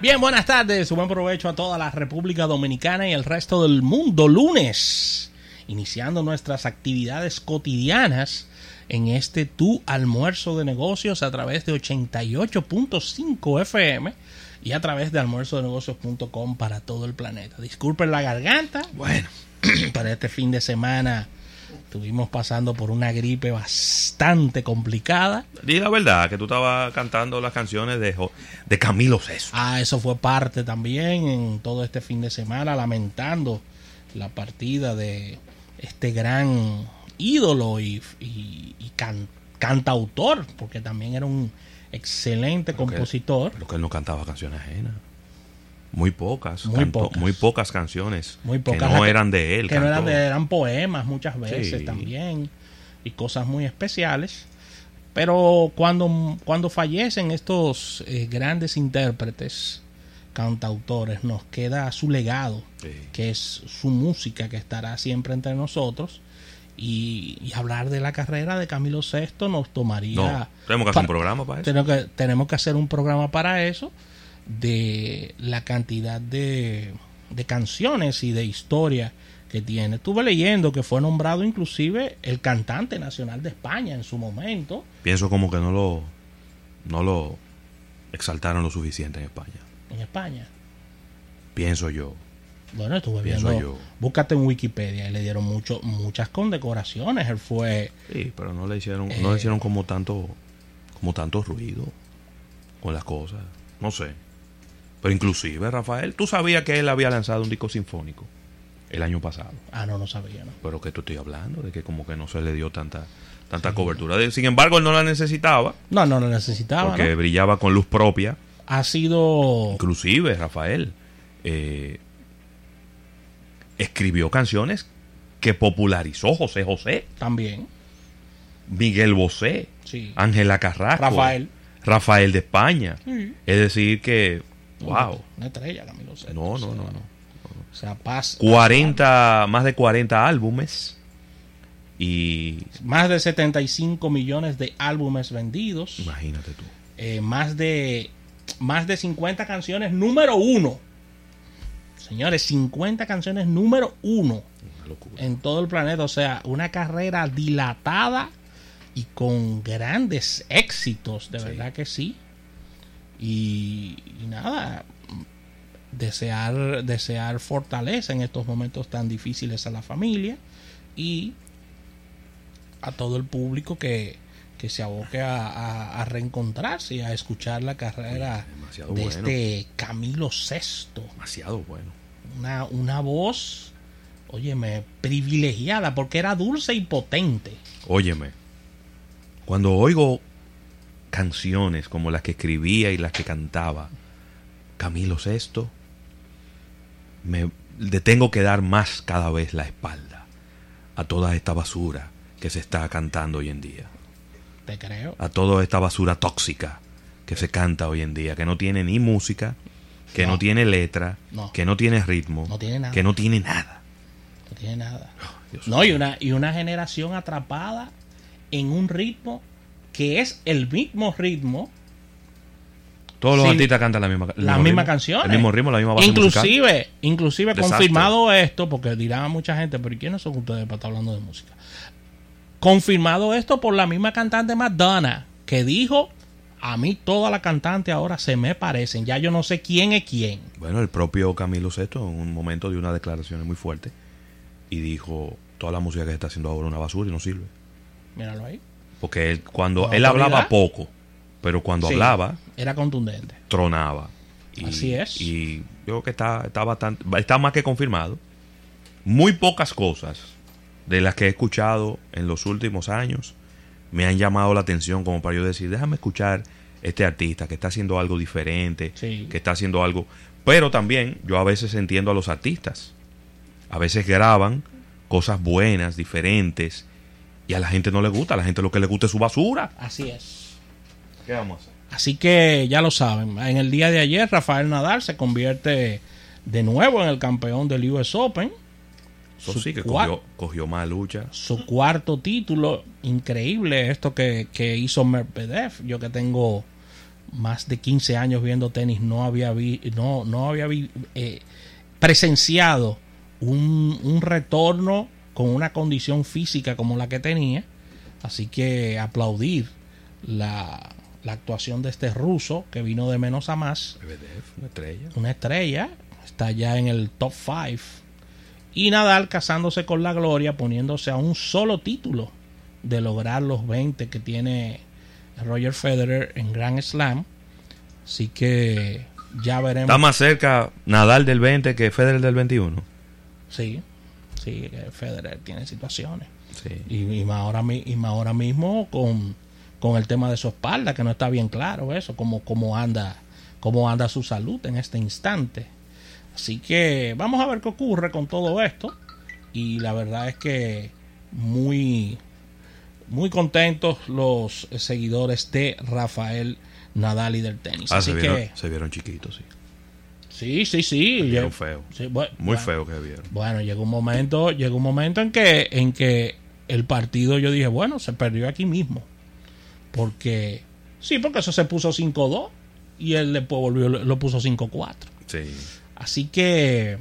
Bien, buenas tardes, buen provecho a toda la República Dominicana y el resto del mundo. Lunes, iniciando nuestras actividades cotidianas en este tu almuerzo de negocios a través de 88.5 FM y a través de almuerzodenegocios.com para todo el planeta. Disculpen la garganta. Bueno, para este fin de semana Estuvimos pasando por una gripe bastante complicada. Di la verdad, que tú estabas cantando las canciones de, de Camilo Sesto. Ah, eso fue parte también en todo este fin de semana, lamentando la partida de este gran ídolo y, cantautor, porque también era un excelente compositor. lo que él no cantaba canciones ajenas. Muy pocas, muy, pocas. muy pocas canciones muy pocas, que no eran de él. Que no eran de eran poemas muchas veces también y cosas muy especiales. Pero cuando, cuando fallecen estos eh, grandes intérpretes, cantautores, nos queda su legado, que es su música que estará siempre entre nosotros. Y, hablar de la carrera de Camilo VI nos tomaría... tenemos que hacer un programa para eso. que, tenemos que hacer un programa para eso de la cantidad de, de canciones y de historia que tiene. Estuve leyendo que fue nombrado inclusive el cantante nacional de España en su momento. Pienso como que no lo no lo exaltaron lo suficiente en España. En España. Pienso yo. Bueno, estuve viendo. Yo. Búscate en Wikipedia y le dieron mucho, muchas condecoraciones. Él fue. Sí, pero no le hicieron, no le eh, hicieron como tanto, como tanto ruido con las cosas. No sé. Pero inclusive, Rafael, tú sabías que él había lanzado un disco sinfónico el año pasado. Ah, no, no sabía, ¿no? Pero que tú estoy hablando, de que como que no se le dio tanta tanta cobertura. Sin embargo, él no la necesitaba. No, no la necesitaba. Porque brillaba con luz propia. Ha sido... Inclusive, Rafael, eh, escribió canciones que popularizó José José. También. Miguel Bosé. Sí. Ángela Carrasco. Rafael. Rafael de España. Es decir, que Wow. Una estrella, Camilo No, no, no, no. O sea, paz. 40, más de 40 álbumes. Y. Más de 75 millones de álbumes vendidos. Imagínate tú. Eh, más de. Más de 50 canciones número uno. Señores, 50 canciones número uno. En todo el planeta. O sea, una carrera dilatada y con grandes éxitos. De verdad que sí. Y, nada, desear, desear fortaleza en estos momentos tan difíciles a la familia y a todo el público que, se aboque a, reencontrarse y a escuchar la carrera de este Camilo VI. Demasiado bueno. Una, una voz, óyeme, privilegiada porque era dulce y potente. Óyeme, cuando oigo canciones como las que escribía y las que cantaba Camilo VI, me le tengo que dar más cada vez la espalda a toda esta basura que se está cantando hoy en día. Te creo. A toda esta basura tóxica que se canta hoy en día, que no tiene ni música, que no, tiene letra, que no tiene ritmo, que no tiene nada. No tiene nada. Oh, no, y una, y una generación atrapada en un ritmo que es el mismo ritmo. Todos los artistas cantan la misma, la misma canción. El mismo ritmo, la misma base Inclusive, inclusive confirmado esto, porque dirá mucha gente, pero ¿quiénes son ustedes para estar hablando de música? Confirmado esto por la misma cantante Madonna, que dijo, a mí todas las cantantes ahora se me parecen, ya yo no sé quién es quién. Bueno, el propio Camilo Sesto en un momento dio una declaración muy fuerte y dijo, toda la música que se está haciendo ahora es una basura y no sirve. Míralo ahí. Porque él, cuando él hablaba poco, pero cuando hablaba. Era contundente. Tronaba. Y, Así es. Y yo creo que está, está bastante. Está más que confirmado. Muy pocas cosas de las que he escuchado en los últimos años me han llamado la atención como para yo decir, déjame escuchar este artista que está haciendo algo diferente, que está haciendo algo. Pero también yo a veces entiendo a los artistas. A veces graban cosas buenas, diferentes, y a la gente no le gusta, a la gente lo que le gusta es su basura. Así es. ¿Qué vamos a hacer? Así que ya lo saben. En el día de ayer, Rafael Nadal se convierte de nuevo en el campeón del US Open. Eso sí que cogió, cogió, más lucha. Su cuarto título, increíble esto que, que hizo Medvedev. Yo que tengo más de 15 años viendo tenis no había, vi, no, no había vi, eh, presenciado un, un retorno con una condición física como la que tenía. Así que aplaudir la, la actuación de este ruso que vino de menos a más. una estrella. Una estrella. Está ya en el top 5. Y Nadal casándose con la gloria, poniéndose a un solo título de lograr los 20 que tiene Roger Federer en Grand Slam. Así que ya veremos. Está más cerca Nadal del 20 que Federer del 21. Sí, sí, Federer tiene situaciones. Sí. Y, y, más ahora, y más ahora mismo con, con, el tema de su espalda, que no está bien claro eso, cómo, cómo, anda, cómo anda su salud en este instante. Así que vamos a ver qué ocurre con todo esto. Y la verdad es que muy, muy contentos los seguidores de Rafael Nadal y del tenis. Ah, Así se, que, se vieron chiquitos, sí. Sí, sí, sí. Vieron feo. Sí, bueno, Muy bueno, feo que vieron. Bueno, llegó un momento, llegó un momento en que, en que el partido yo dije, bueno, se perdió aquí mismo. Porque, sí, porque eso se puso 5-2 y él después volvió, lo puso 5-4. Sí. Así que,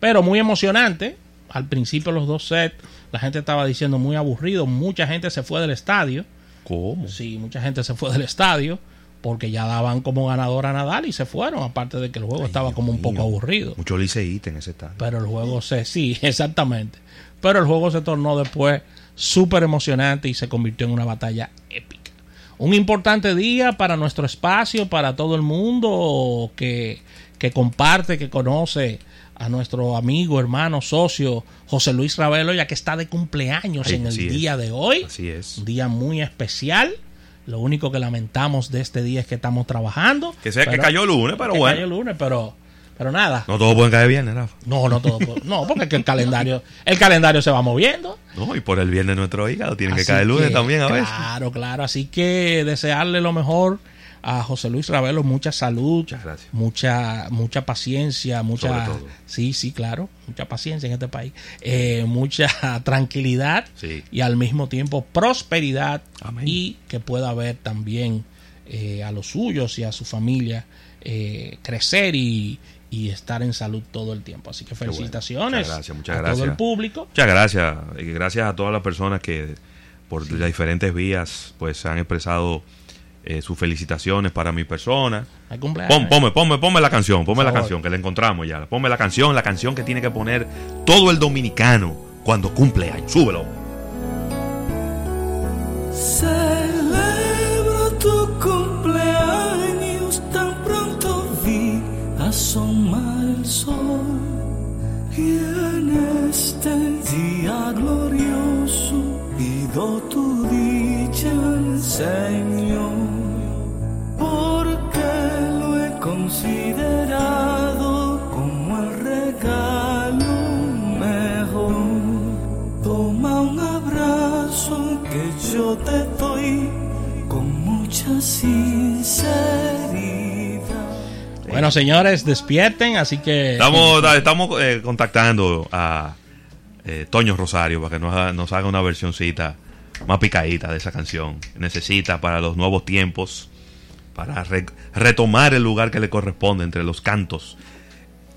pero muy emocionante. Al principio los dos sets, la gente estaba diciendo muy aburrido. Mucha gente se fue del estadio. ¿Cómo? Sí, mucha gente se fue del estadio porque ya daban como ganador a Nadal y se fueron. Aparte de que el juego Ay, estaba Dios como un poco mío. aburrido. Mucho liceíta en ese estadio. Pero el juego se, sí, exactamente. Pero el juego se tornó después súper emocionante y se convirtió en una batalla épica. Un importante día para nuestro espacio, para todo el mundo que, que comparte, que conoce a nuestro amigo, hermano, socio José Luis Ravelo, ya que está de cumpleaños Ay, en el es. día de hoy. Así es. Un día muy especial. Lo único que lamentamos de este día es que estamos trabajando. Que sea que cayó lunes, pero que bueno. cayó lunes, pero, pero nada. No todos pueden caer viernes, Rafa. No, no todo. puede- No, porque es que el calendario, el calendario se va moviendo. No, y por el viernes nuestro hígado tiene que caer lunes que, también a veces. Claro, claro. Así que desearle lo mejor a José Luis Ravelo, mucha salud, mucha, mucha paciencia, mucha, sí, sí, claro, mucha paciencia en este país, eh, mucha tranquilidad Sí. y al mismo tiempo prosperidad Amén. y que pueda ver también eh, a los suyos y a su familia eh, crecer y, y estar en salud todo el tiempo. Así que bueno. felicitaciones Muchas gracias, muchas a gracias. todo el público. Muchas gracias. Y gracias a todas las personas que por las diferentes vías pues han expresado eh, sus felicitaciones para mi persona. Pon, ponme, ponme, ponme la canción, ponme la canción, que la encontramos ya. Ponme la canción, la canción que tiene que poner todo el dominicano cuando cumple años. Súbelo. Celebro tu cumpleaños, tan pronto vi asomar el sol. Considerado como el regalo mejor. Toma un abrazo que yo te doy con mucha sinceridad. Bueno, señores, despierten, así que... Estamos, eh, contactando a eh, Toño Rosario para que nos, haga- nos haga una versioncita más picadita de esa canción. Necesita para los nuevos tiempos, para re- retomar el lugar que le corresponde entre los cantos.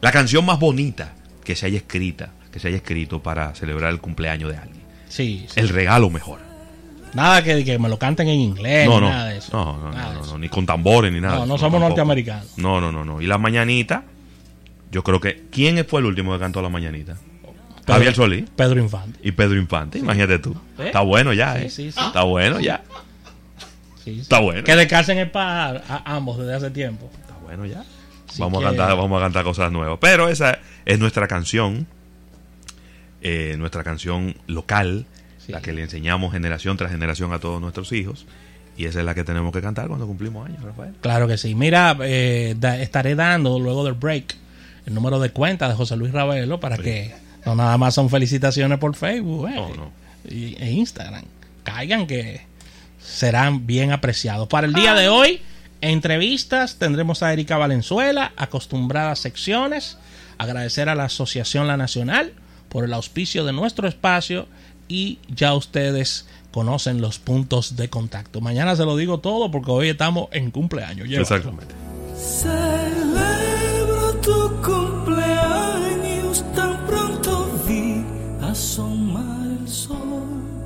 La canción más bonita que se haya escrita, que se haya escrito para celebrar el cumpleaños de alguien. Sí, sí. El regalo mejor. Nada que, que me lo canten en inglés, No, ni no, nada de eso. no, no, Nada no, no, no, ni con tambores ni nada. No, no somos tampoco. norteamericanos. No, no, no, no. Y la mañanita, yo creo que. ¿Quién fue el último que cantó la mañanita? Pedro- Javier Solís Pedro Infante. y Pedro Infante. Imagínate tú. ¿Eh? Está bueno ya, Sí, ¿eh? Está bueno ya. Sí, sí. Está bueno. Que descansen en paz a ambos desde hace tiempo. Está bueno ya. Así Vamos que- a cantar, vamos a cantar cosas nuevas. Pero esa es nuestra canción. eh, nuestra canción local. Sí. La que le enseñamos generación tras generación a todos nuestros hijos. Y esa es la que tenemos que cantar cuando cumplimos años, Rafael. Claro que sí. Mira, eh, da- estaré dando luego del break el número de cuenta de José Luis Ravelo para que no nada más son felicitaciones por Facebook eh, no. Y, e Instagram. Caigan que serán bien apreciados. Para el día de hoy, entrevistas, tendremos a Erika Valenzuela, acostumbradas secciones, agradecer a la Asociación La Nacional por el auspicio de nuestro espacio y ya ustedes conocen los puntos de contacto. Mañana se lo digo todo porque hoy estamos en cumpleaños. Llévatelo. Exactamente.